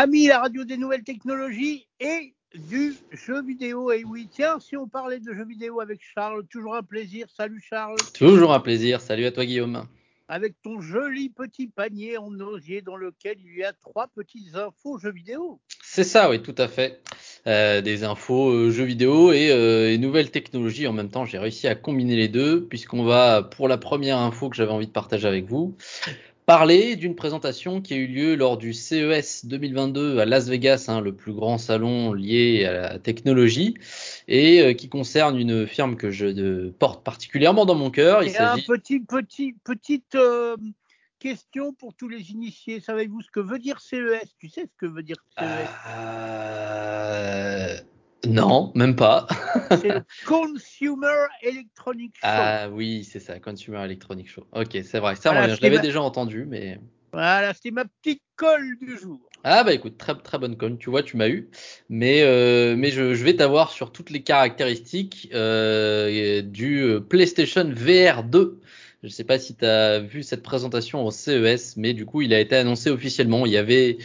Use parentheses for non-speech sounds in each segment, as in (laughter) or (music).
Ami, la radio des nouvelles technologies et du jeu vidéo. Et oui, tiens, si on parlait de jeux vidéo avec Charles, toujours un plaisir. Salut Charles. Toujours un plaisir. Salut à toi Guillaume. Avec ton joli petit panier en osier dans lequel il y a trois petites infos jeux vidéo. C'est ça, oui, tout à fait. Euh, des infos euh, jeux vidéo et, euh, et, nouvelles technologies en même temps. J'ai réussi à combiner les deux puisqu'on va pour la première info que j'avais envie de partager avec vous parler d'une présentation qui a eu lieu lors du CES 2022 à Las Vegas, hein, le plus grand salon lié à la technologie, et euh, qui concerne une firme que je euh, porte particulièrement dans mon cœur. Il petit, petit, petite euh, question pour tous les initiés. Savez-vous ce que veut dire CES Tu sais ce que veut dire CES non, même pas. c'est le Consumer Electronic (laughs) Show. Ah oui, c'est ça, Consumer Electronic Show. Ok, c'est vrai. Ça, je l'avais déjà entendu, mais. Voilà, c'était ma petite colle du jour. Ah bah écoute, très très bonne colle. Tu vois, tu m'as eu, mais euh, mais je, je vais t'avoir sur toutes les caractéristiques euh, du euh, PlayStation VR 2. Je ne sais pas si tu as vu cette présentation au CES, mais du coup, il a été annoncé officiellement. Il y avait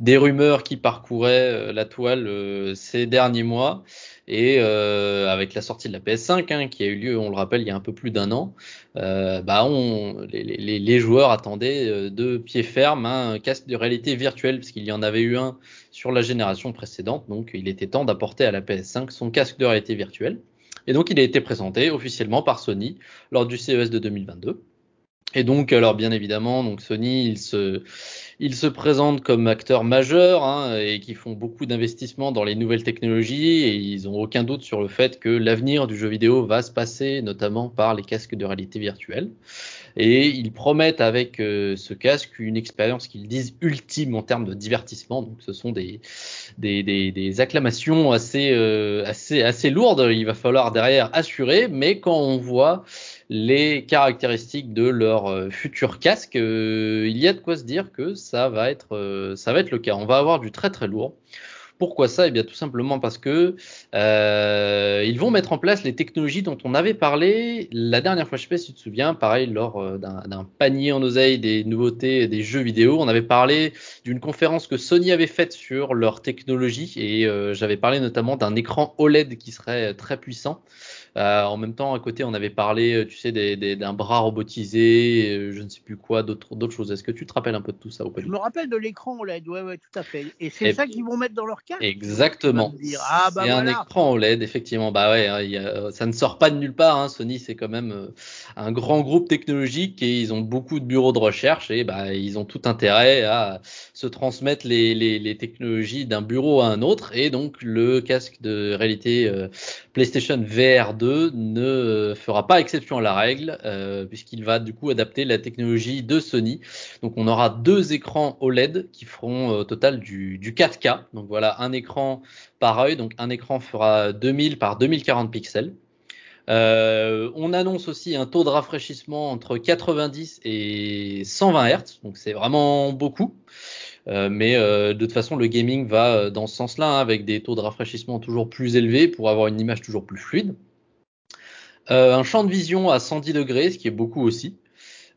des rumeurs qui parcouraient euh, la toile euh, ces derniers mois. Et euh, avec la sortie de la PS5, hein, qui a eu lieu, on le rappelle, il y a un peu plus d'un an, euh, bah on, les, les, les, joueurs attendaient de pied ferme un casque de réalité virtuelle, parce qu'il y en avait eu un sur la génération précédente. Donc, il était temps d'apporter à la PS5 son casque de réalité virtuelle. Et donc, il a été présenté officiellement par Sony lors du CES de 2022. Et donc, alors bien évidemment, Sony, il se, se présente comme acteur majeur hein, et qui font beaucoup d'investissements dans les nouvelles technologies et ils n'ont aucun doute sur le fait que l'avenir du jeu vidéo va se passer notamment par les casques de réalité virtuelle. Et ils promettent avec euh, ce casque une expérience qu'ils disent ultime en termes de divertissement. Donc, ce sont des, des, des, des acclamations assez, euh, assez, assez lourdes. Il va falloir derrière assurer, mais quand on voit les caractéristiques de leur euh, futur casque, euh, il y a de quoi se dire que ça va être, ça va être le cas. On va avoir du très très lourd. Pourquoi ça? Eh bien tout simplement parce que euh, ils vont mettre en place les technologies dont on avait parlé la dernière fois. Je sais pas si tu te souviens, pareil lors d'un panier en oseille des nouveautés des jeux vidéo, on avait parlé d'une conférence que Sony avait faite sur leur technologie et euh, j'avais parlé notamment d'un écran OLED qui serait très puissant. Euh, en même temps, à côté, on avait parlé, euh, tu sais, d'un bras robotisé, euh, je ne sais plus quoi, d'autres choses. Est-ce que tu te rappelles un peu de tout ça ou pas Je me rappelle de l'écran OLED, ouais, ouais, tout à fait. Et c'est ça qu'ils vont mettre dans leur casque? Exactement. Ah, bah c'est un écran OLED, effectivement. Bah ouais, hein, ça ne sort pas de nulle part. Hein. Sony, c'est quand même un grand groupe technologique et ils ont beaucoup de bureaux de recherche et bah, ils ont tout intérêt à se transmettre les, les, les technologies d'un bureau à un autre. Et donc, le casque de réalité PlayStation VR 2 ne fera pas exception à la règle, euh, puisqu'il va du coup adapter la technologie de Sony. Donc on aura deux écrans OLED qui feront euh, au total du, du 4K. Donc voilà, un écran par œil, donc un écran fera 2000 par 2040 pixels. Euh, on annonce aussi un taux de rafraîchissement entre 90 et 120 Hz, donc c'est vraiment beaucoup. Euh, mais euh, de toute façon, le gaming va euh, dans ce sens-là, hein, avec des taux de rafraîchissement toujours plus élevés pour avoir une image toujours plus fluide. Un champ de vision à 110 degrés, ce qui est beaucoup aussi.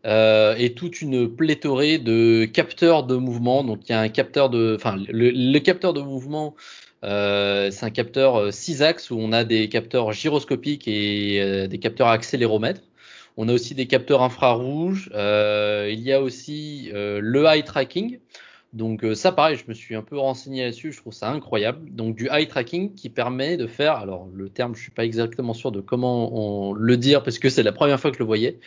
et toute une pléthorée de capteurs de mouvement. Donc il y a un capteur de, enfin le, capteur de mouvement, c'est un capteur 6 axes où on a des capteurs gyroscopiques et des capteurs accéléromètres. On a aussi des capteurs infrarouges. il y a aussi le eye tracking. Donc euh, ça, pareil, je me suis un peu renseigné là-dessus, je trouve ça incroyable. Donc du eye tracking qui permet de faire, alors le terme, je suis pas exactement sûr de comment on le dire parce que c'est la première fois que je le voyais,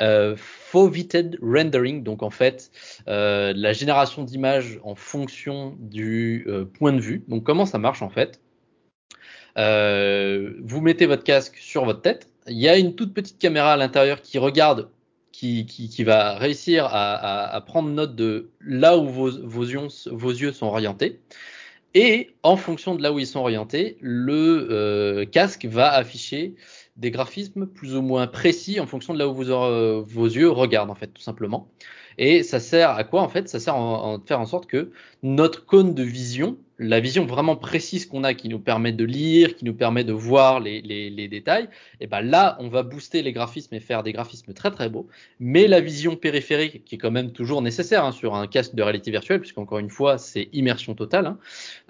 euh, foveated rendering, donc en fait euh, la génération d'images en fonction du euh, point de vue. Donc comment ça marche en fait? Vous mettez votre casque sur votre tête, il y a une toute petite caméra à l'intérieur qui regarde qui, va réussir à, prendre note de là où vos, yeux, sont orientés. Et en fonction de là où ils sont orientés, le euh, casque va afficher des graphismes plus ou moins précis en fonction de là où euh, vos yeux regardent, en fait, tout simplement. Et ça sert à quoi en fait? Ça sert à faire en sorte que notre cône de vision, la vision vraiment précise qu'on a, qui nous permet de lire, qui nous permet de voir les, détails, et eh ben là, on va booster les graphismes et faire des graphismes très très beaux. Mais la vision périphérique, qui est quand même toujours nécessaire hein, sur un casque de réalité virtuelle, puisqu'encore une fois, c'est immersion totale, hein,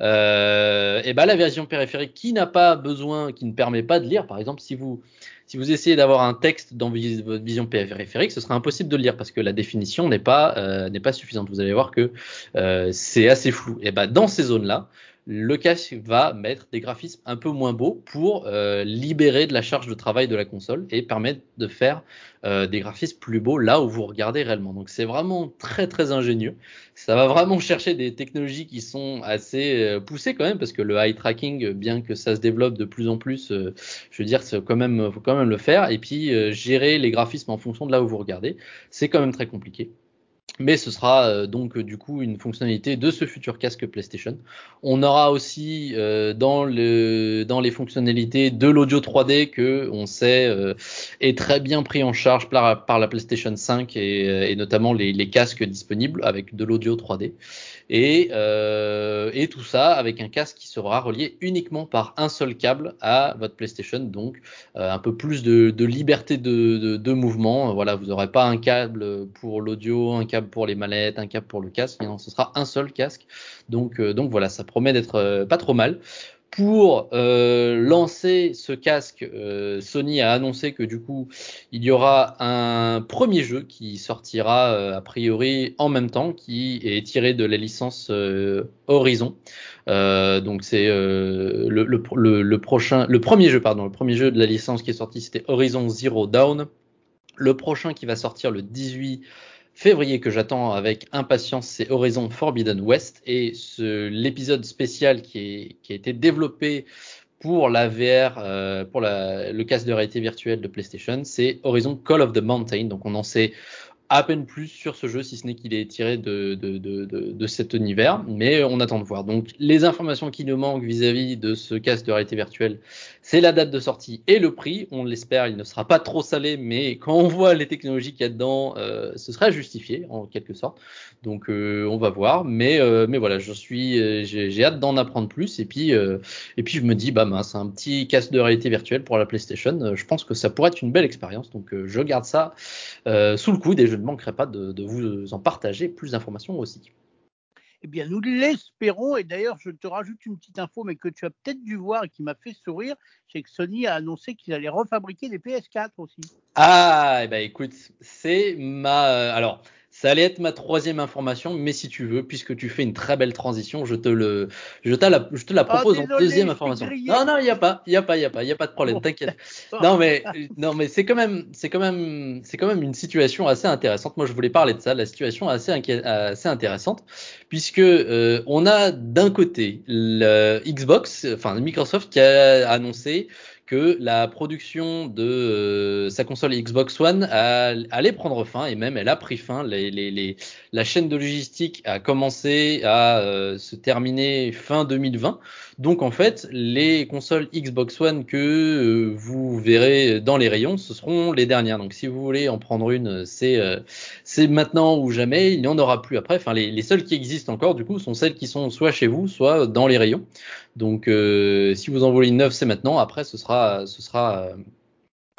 euh, et ben la vision périphérique qui n'a pas besoin, qui ne permet pas de lire, par exemple, si vous si vous essayez d'avoir un texte dans votre vision périphérique, ce sera impossible de le lire parce que la définition n'est pas euh, pas suffisante. Vous allez voir que euh, c'est assez flou. Et ben dans ces zones-là, le casque va mettre des graphismes un peu moins beaux pour euh, libérer de la charge de travail de la console et permettre de faire euh, des graphismes plus beaux là où vous regardez réellement. Donc c'est vraiment très très ingénieux. Ça va vraiment chercher des technologies qui sont assez euh, poussées quand même parce que le eye tracking, bien que ça se développe de plus en plus, je veux dire, c'est quand même faut quand même le faire. Et puis gérer les graphismes en fonction de là où vous regardez, c'est quand même très compliqué mais ce sera euh, donc euh, du coup une fonctionnalité de ce futur casque PlayStation. On aura aussi euh, dans, le, dans les fonctionnalités de l'audio 3D que on sait est très bien pris en charge par, la PlayStation 5 et, et notamment les, les, casques disponibles avec de l'audio 3D. Et, et tout ça avec un casque qui sera relié uniquement par un seul câble à votre PlayStation, donc un peu plus de, liberté de, mouvement. Voilà, vous n'aurez pas un câble pour l'audio, un câble pour les mallettes, un câble pour le casque. Non, ce sera un seul casque. Donc, euh, voilà, ça promet d'être euh, pas trop mal. Pour euh, lancer ce casque, Sony a annoncé que du coup, il y aura un premier jeu qui sortira a priori en même temps, qui est tiré de la licence Horizon. donc c'est le, le, le, prochain, le premier jeu, pardon, le premier jeu de la licence qui est sorti, c'était Horizon Zero Dawn. Le prochain qui va sortir le 18 février que j'attends avec impatience, c'est Horizon Forbidden West et l'épisode spécial qui, a été développé pour la VR, euh, pour le casque de réalité virtuelle de PlayStation, c'est Horizon Call of the Mountain. Donc on en sait à peine plus sur ce jeu, si ce n'est qu'il est tiré de, cet univers, mais on attend de voir. Donc les informations qui nous manquent vis-à-vis de ce casque de réalité virtuelle, c'est la date de sortie et le prix. On l'espère, il ne sera pas trop salé, mais quand on voit les technologies qu'il y a dedans, euh, ce sera justifié en quelque sorte. Donc euh, on va voir, mais euh, mais voilà, je suis, j'ai hâte d'en apprendre plus et puis et puis je me dis bah c'est un petit casque de réalité virtuelle pour la PlayStation. Je pense que ça pourrait être une belle expérience, donc je garde ça sous le coude et je ne manquerai pas de, vous en partager plus d'informations aussi. Eh bien, nous l'espérons. Et d'ailleurs, je te rajoute une petite info, mais que tu as peut-être dû voir et qui m'a fait sourire, c'est que Sony a annoncé qu'il allait refabriquer des PS4 aussi. Ah, eh ben écoute, c'est ma. Alors, ça allait être ma troisième information, mais si tu veux, puisque tu fais une très belle transition, je te le, je, la, je te la ah, propose en deuxième information. Non, non, il y a pas, il y a pas, il y a pas, il y a pas de problème, t'inquiète. (laughs) Non, mais, non, mais c'est quand même, c'est quand même, c'est quand même une situation assez intéressante. Moi, je voulais parler de ça, la situation assez, assez intéressante, puisque euh, on a d'un côté le Xbox, enfin Microsoft qui a annoncé que la production de euh, sa console Xbox One allait prendre fin et même elle a pris fin. La chaîne de logistique a commencé à euh, se terminer fin 2020. Donc en fait, les consoles Xbox One que euh, vous verrez dans les rayons, ce seront les dernières. Donc si vous voulez en prendre une, c'est maintenant ou jamais. Il n'y en aura plus après. Enfin, les, les seules qui existent encore du coup sont celles qui sont soit chez vous, soit dans les rayons. Donc, si vous en voulez une neuve, c'est maintenant. Après, ce sera, ce sera euh,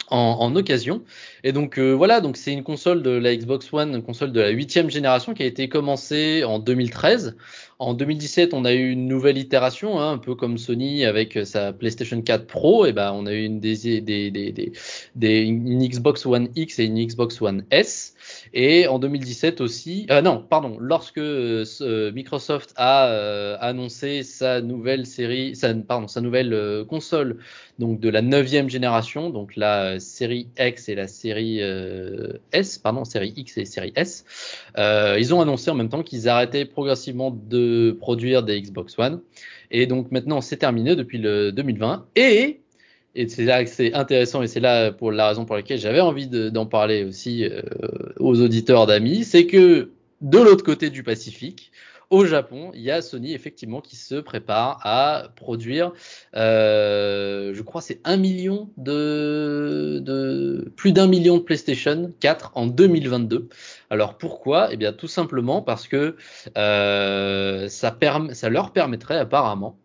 en, occasion. Et donc euh, voilà, donc c'est une console de la Xbox One, une console de la huitième génération qui a été commencée en 2013. En 2017, on a eu une nouvelle itération, hein, un peu comme Sony avec sa PlayStation 4 Pro. Et ben, on a eu une, Xbox One X et une Xbox One S. Et en 2017 aussi, euh, non, pardon, lorsque euh, Microsoft a euh, annoncé sa nouvelle série, pardon, sa nouvelle console, donc de la neuvième génération, donc la série X et la série S, pardon, série X et série S, ils ont annoncé en même temps qu'ils arrêtaient progressivement de produire des Xbox One. Et donc maintenant, c'est terminé depuis le 2020. Et et c'est là que c'est intéressant et c'est là pour la raison pour laquelle j'avais envie d'en parler aussi euh, aux auditeurs d'amis, c'est que de l'autre côté du Pacifique, au Japon, il y a Sony effectivement qui se prépare à produire, euh, je crois c'est un million de, de plus d'un million de PlayStation 4 en 2022. Alors pourquoi? Eh bien tout simplement parce que euh, ça, ça leur permettrait apparemment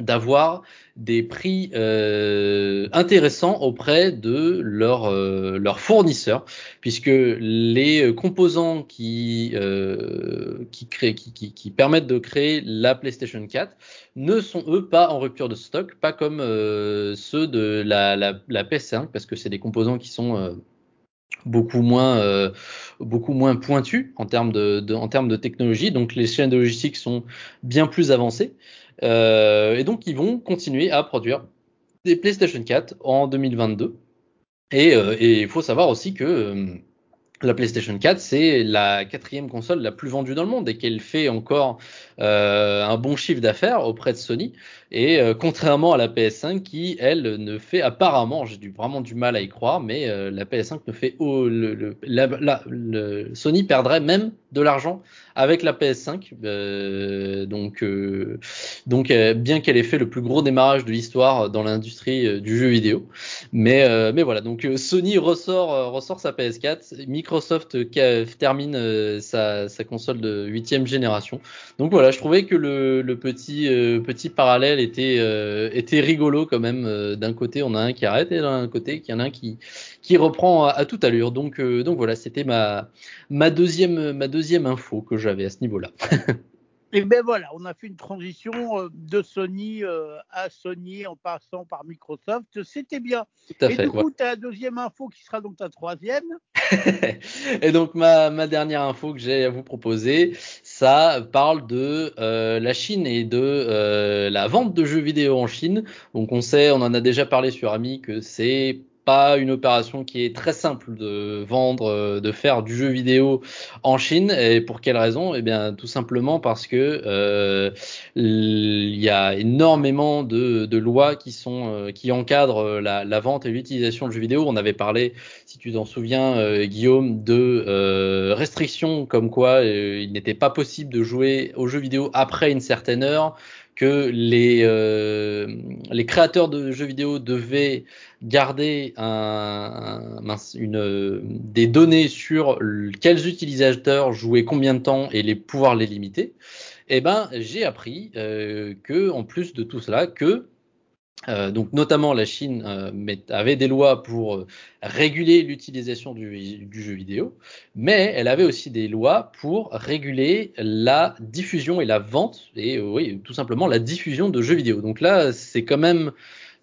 d'avoir des prix euh, intéressants auprès de leurs euh, fournisseurs, puisque les composants qui euh, qui, créent, qui, qui, permettent de créer la PlayStation 4 ne sont eux pas en rupture de stock, pas comme euh, ceux de la, la, la, PS5, parce que c'est des composants qui sont euh, beaucoup moins euh, beaucoup moins pointus en termes de, en termes de technologie. Donc les chaînes de logistique sont bien plus avancées. euh, et donc, ils vont continuer à produire des PlayStation 4 en 2022. Et euh, il faut savoir aussi que euh, la PlayStation 4, c'est la quatrième console la plus vendue dans le monde et qu'elle fait encore euh, un bon chiffre d'affaires auprès de Sony. Et euh, contrairement à la PS5 qui, elle, ne fait apparemment, j'ai vraiment du mal à y croire, mais euh, la PS5 ne fait oh, Sony perdrait même de l'argent avec la PS5. Euh, donc, donc bien qu'elle ait fait le plus gros démarrage de l'histoire dans l'industrie du jeu vidéo, mais mais voilà. Donc Sony ressort ressort sa PS4, Microsoft termine sa, console de huitième génération. Donc voilà, je trouvais que le, le petit petit parallèle était, euh, était rigolo quand même. Euh, d'un côté, on a un qui arrête et d'un côté, il y en a un qui, qui reprend à, à toute allure. Donc, euh, donc voilà, c'était ma, ma, deuxième, ma deuxième info que j'avais à ce niveau-là. (laughs) Et ben voilà, on a fait une transition de Sony à Sony en passant par Microsoft. C'était bien. Tout à et fait, du coup, ouais. ta deuxième info qui sera donc ta troisième. (laughs) et donc ma, ma dernière info que j'ai à vous proposer, ça parle de euh, la Chine et de euh, la vente de jeux vidéo en Chine. Donc on sait, on en a déjà parlé sur Ami que c'est pas une opération qui est très simple de vendre, euh, de faire du jeu vidéo en Chine. Et pour quelle raison? Eh bien, tout simplement parce que euh, il y a énormément de, lois qui sont euh, qui encadrent la, vente et l'utilisation de jeux vidéo. On avait parlé, si tu t'en souviens, Guillaume, de restrictions comme quoi il n'était pas possible de jouer aux jeux vidéo après une certaine heure que les, euh, les créateurs de jeux vidéo devaient garder une, des données sur quels utilisateurs jouaient combien de temps et les pouvoir les limiter. Eh ben, j'ai appris euh, que, en plus de tout cela, que euh, donc notamment la Chine euh, avait des lois pour euh, réguler l'utilisation du, du, jeu vidéo, mais elle avait aussi des lois pour réguler la diffusion et la vente et oui tout simplement la diffusion de jeux vidéo. Donc là c'est quand même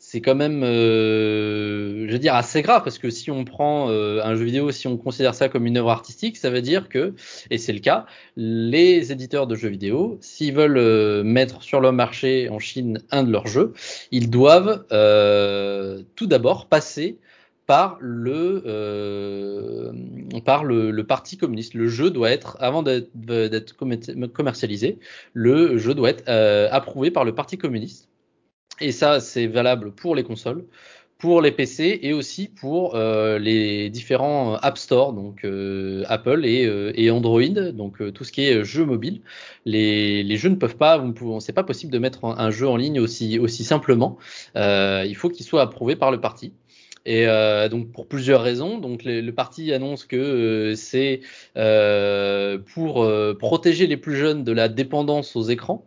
c'est quand même, euh, je veux dire, assez grave parce que si on prend euh, un jeu vidéo, si on considère ça comme une œuvre artistique, ça veut dire que, et c'est le cas, les éditeurs de jeux vidéo, s'ils veulent euh, mettre sur le marché en Chine un de leurs jeux, ils doivent tout d'abord passer par le euh, par le, parti communiste. Le jeu doit être avant d'être commercialisé, le jeu doit être approuvé par le parti communiste. Et ça, c'est valable pour les consoles, pour les PC et aussi pour euh, les différents App Store, donc euh, Apple et, euh, et, Android, donc tout ce qui est jeux mobile. Les, jeux ne peuvent pas, c'est pas possible de mettre un, jeu en ligne aussi, aussi simplement. il faut qu'il soit approuvé par le parti. Et donc pour plusieurs raisons. Donc le, parti annonce que c'est pour protéger les plus jeunes de la dépendance aux écrans.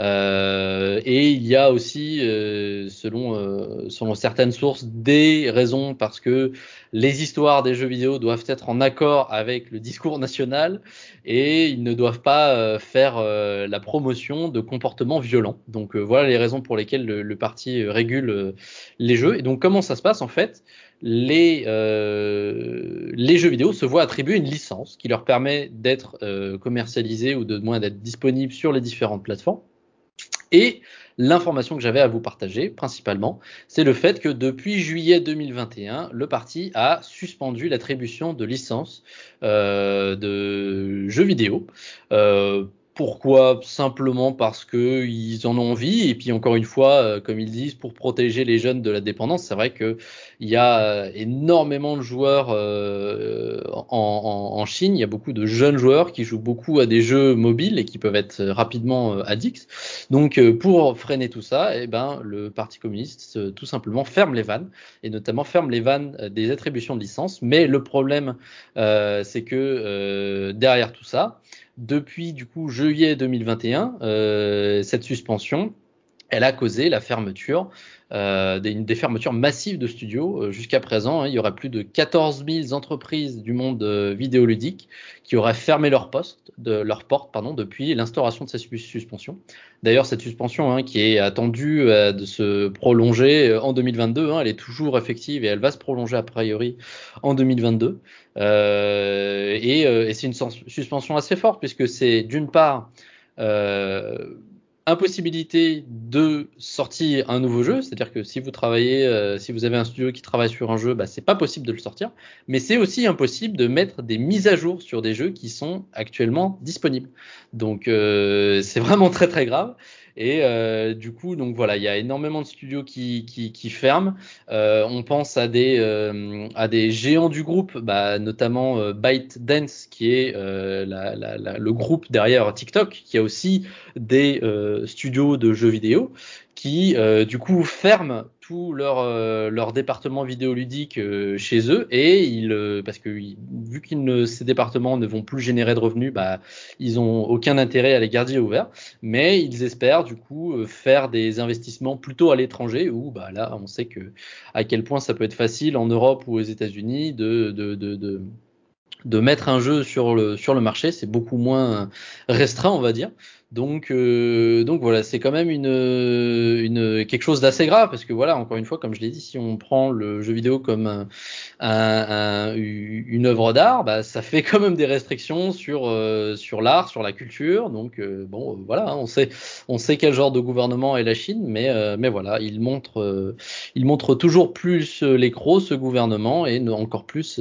Euh, et il y a aussi, euh, selon, euh, selon certaines sources, des raisons parce que les histoires des jeux vidéo doivent être en accord avec le discours national et ils ne doivent pas faire la promotion de comportements violents. Donc voilà les raisons pour lesquelles le, le parti régule les jeux. Et donc comment ça se passe en fait? Les, les jeux vidéo se voient attribuer une licence qui leur permet d'être commercialisés ou de moins d'être disponibles sur les différentes plateformes. Et l'information que j'avais à vous partager principalement, c'est le fait que depuis juillet 2021, le parti a suspendu l'attribution de licences euh, de jeux vidéo. Euh, pourquoi? Simplement parce que ils en ont envie et puis encore une fois, euh, comme ils disent, pour protéger les jeunes de la dépendance. C'est vrai que il y a euh, énormément de joueurs euh, en, en, Chine. Il y a beaucoup de jeunes joueurs qui jouent beaucoup à des jeux mobiles et qui peuvent être rapidement addicts. Donc pour freiner tout ça, eh ben le Parti communiste tout simplement ferme les vannes et notamment ferme les vannes des attributions de licences. Mais le problème, c'est que derrière tout ça depuis du coup juillet 2021, euh, cette suspension, elle a causé la fermeture euh, des, fermetures massives de studios. Euh, jusqu'à présent, hein, il y aurait plus de 14 000 entreprises du monde euh, vidéoludique qui auraient fermé leurs postes, leurs portes pardon, depuis l'instauration de cette suspension. D'ailleurs, cette suspension hein, qui est attendue de se prolonger en 2022, hein, elle est toujours effective et elle va se prolonger a priori en 2022. et, et c'est une suspension assez forte puisque c'est d'une part impossibilité de sortir un nouveau jeu, c'est-à-dire que si vous travaillez, euh, si vous avez un studio qui travaille sur un jeu, bah, c'est pas possible de le sortir, mais c'est aussi impossible de mettre des mises à jour sur des jeux qui sont actuellement disponibles. Donc euh, c'est vraiment très très grave. Et euh, du coup, donc voilà, il y a énormément de studios qui, ferment. Euh, on pense à des, euh, à des géants du groupe, bah, notamment ByteDance, qui est le groupe derrière TikTok, qui a aussi des studios de jeux vidéo qui du coup ferment tout leur euh, leur département vidéoludique euh, chez eux. Et ils parce que vu ne ces départements ne vont plus générer de revenus bah ils ont aucun intérêt à les garder ouverts. Mais ils espèrent du coup faire des investissements plutôt à l'étranger où bah là on sait que à quel point ça peut être facile en Europe ou aux États-Unis de, de, de, de de mettre un jeu sur le sur le marché, c'est beaucoup moins restreint, on va dire. Donc, euh, donc voilà, c'est quand même une, une quelque chose d'assez grave parce que voilà, encore une fois, comme je l'ai dit, si on prend le jeu vidéo comme un, un, une œuvre d'art, bah, ça fait (laughs) quand même des restrictions sur euh, sur l'art, sur la culture. Donc euh, bon, voilà, hein, on sait on sait quel genre de gouvernement est la Chine, mais mais voilà, il montre il montre toujours plus l'écro ce gouvernement et encore plus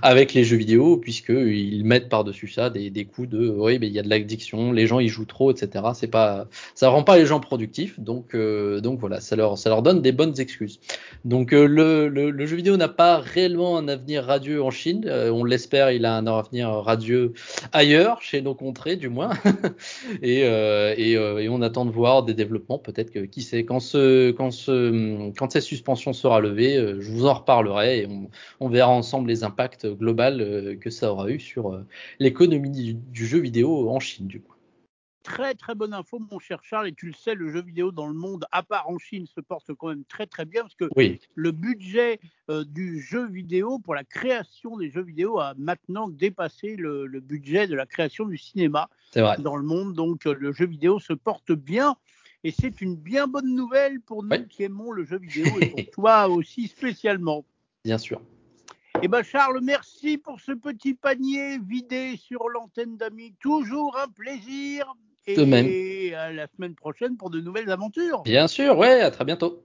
avec les jeux vidéo puisque ils mettent par dessus ça des, des coups de oui, mais il y a de l'addiction, les gens ils jouent trop, etc. C'est pas, ça rend pas les gens productifs, donc euh, donc voilà, ça leur ça leur donne des bonnes excuses. Donc euh, le, le, jeu vidéo n'a pas réellement un avenir radieux en Chine, euh, on l'espère, il a un avenir radieux ailleurs, chez nos contrées du moins, (laughs) et, et, et, on attend de voir des développements, peut-être que qui sait quand ce quand ce quand cette suspension sera levée, je vous en reparlerai et on, on verra ensemble les impacts globaux que ça aura eu sur l'économie du, du jeu vidéo en Chine du coup très très bonne info, mon cher Charles. Et tu le sais, le jeu vidéo dans le monde, à part en Chine, se porte quand même très très bien parce que le budget euh, du jeu vidéo pour la création des jeux vidéo a maintenant dépassé le, budget de la création du cinéma dans le monde. Donc euh, le jeu vidéo se porte bien. Et c'est une bien bonne nouvelle pour nous qui aimons le jeu vidéo et pour (laughs) toi aussi spécialement. Bien sûr. Eh ben Charles, merci pour ce petit panier vidé sur l'antenne d'amis. Toujours un plaisir. Et à la semaine prochaine pour de nouvelles aventures. Bien sûr, ouais, à très bientôt.